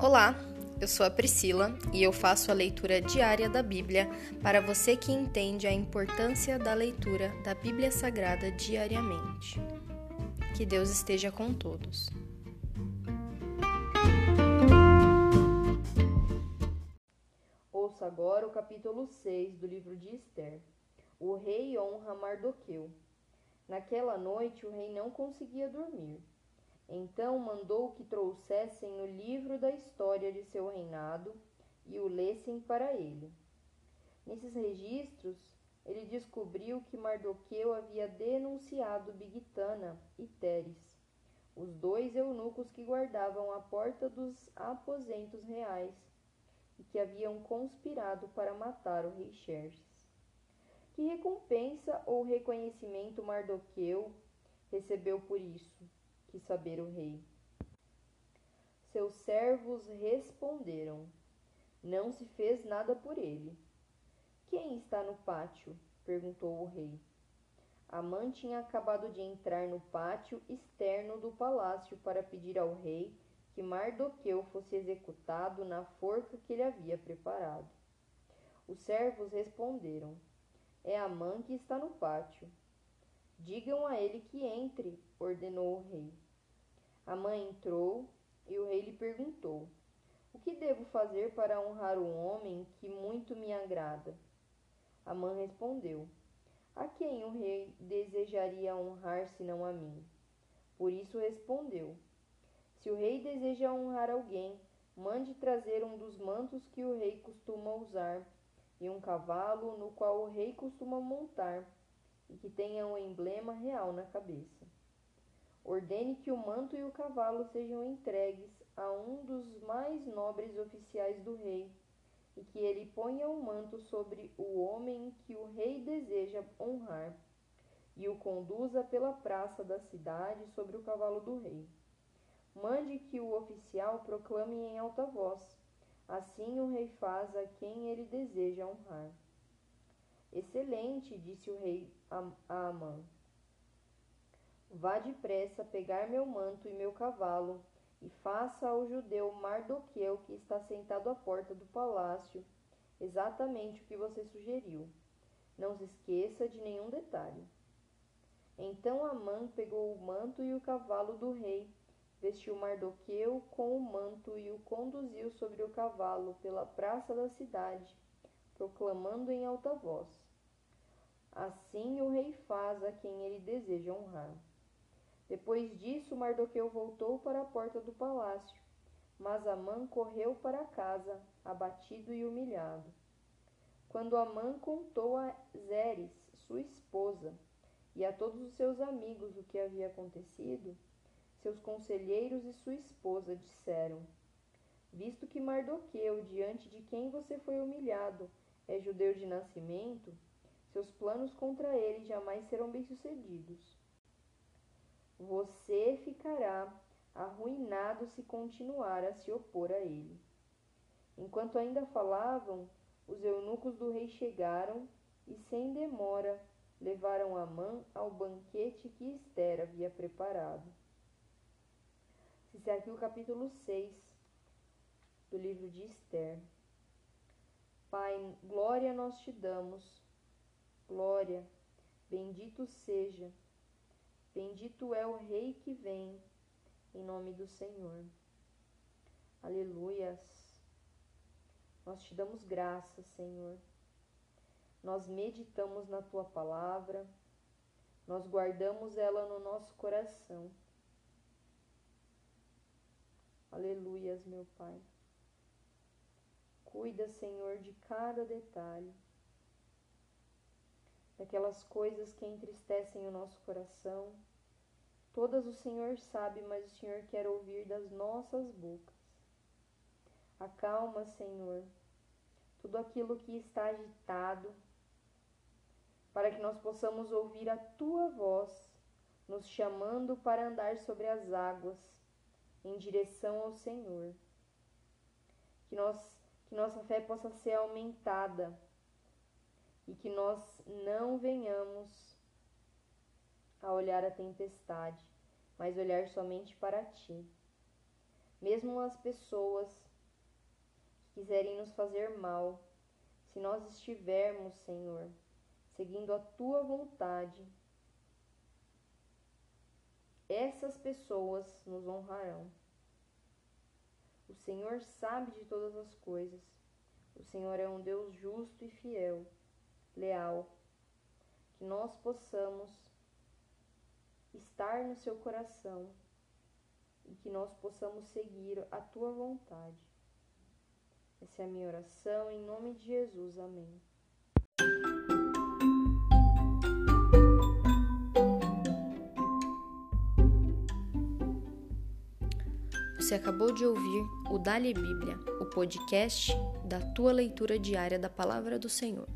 Olá, eu sou a Priscila e eu faço a leitura diária da Bíblia para você que entende a importância da leitura da Bíblia Sagrada diariamente. Que Deus esteja com todos. Ouça agora o capítulo 6 do livro de Esther. O rei honra Mardoqueu. Naquela noite o rei não conseguia dormir. Então mandou que trouxessem o livro da história de seu reinado e o lessem para ele. Nesses registros, ele descobriu que Mardoqueu havia denunciado Bigtana e Teres, os dois eunucos que guardavam a porta dos aposentos reais e que haviam conspirado para matar o rei Xerxes. Que recompensa ou reconhecimento Mardoqueu recebeu por isso? Quis saber o rei. Seus servos responderam: Não se fez nada por ele. Quem está no pátio? perguntou o rei. Amã tinha acabado de entrar no pátio externo do palácio para pedir ao rei que Mardoqueu fosse executado na forca que ele havia preparado. Os servos responderam: É Amã que está no pátio. Digam a ele que entre, ordenou o rei. A mãe entrou e o rei lhe perguntou: O que devo fazer para honrar o homem que muito me agrada? A mãe respondeu: A quem o rei desejaria honrar senão a mim? Por isso respondeu: Se o rei deseja honrar alguém, mande trazer um dos mantos que o rei costuma usar e um cavalo no qual o rei costuma montar e que tenha um emblema real na cabeça. Ordene que o manto e o cavalo sejam entregues a um dos mais nobres oficiais do rei, e que ele ponha o manto sobre o homem que o rei deseja honrar, e o conduza pela praça da cidade sobre o cavalo do rei. Mande que o oficial proclame em alta voz: Assim o rei faz a quem ele deseja honrar. Excelente, disse o rei a Amã. Vá depressa pegar meu manto e meu cavalo, e faça ao judeu Mardoqueu, que está sentado à porta do palácio, exatamente o que você sugeriu. Não se esqueça de nenhum detalhe. Então Amã pegou o manto e o cavalo do rei, vestiu Mardoqueu com o manto e o conduziu sobre o cavalo pela praça da cidade, proclamando em alta voz: Assim o rei faz a quem ele deseja honrar. Depois disso, Mardoqueu voltou para a porta do palácio, mas Amã correu para casa, abatido e humilhado. Quando Amã contou a Zeres, sua esposa, e a todos os seus amigos o que havia acontecido, seus conselheiros e sua esposa disseram: Visto que Mardoqueu, diante de quem você foi humilhado, é judeu de nascimento, seus planos contra ele jamais serão bem-sucedidos. Você ficará arruinado se continuar a se opor a ele. Enquanto ainda falavam, os eunucos do rei chegaram e, sem demora, levaram Amã ao banquete que Esther havia preparado. É aqui o capítulo 6 do livro de Esther. Pai, glória nós te damos, glória, bendito seja Bendito é o Rei que vem, em nome do Senhor. Aleluias. Nós te damos graças, Senhor. Nós meditamos na tua palavra, nós guardamos ela no nosso coração. Aleluias, meu Pai. Cuida, Senhor, de cada detalhe daquelas coisas que entristecem o nosso coração. Todas o Senhor sabe, mas o Senhor quer ouvir das nossas bocas. Acalma, Senhor, tudo aquilo que está agitado, para que nós possamos ouvir a tua voz, nos chamando para andar sobre as águas, em direção ao Senhor. Que, nós, que nossa fé possa ser aumentada e que nós não venhamos a olhar a tempestade, mas olhar somente para ti. Mesmo as pessoas quiserem nos fazer mal, se nós estivermos, Senhor, seguindo a tua vontade, essas pessoas nos honrarão. O Senhor sabe de todas as coisas. O Senhor é um Deus justo e fiel, leal. Que nós possamos estar no seu coração e que nós possamos seguir a tua vontade. Essa é a minha oração, em nome de Jesus. Amém. Você acabou de ouvir o Dali Bíblia, o podcast da tua leitura diária da Palavra do Senhor.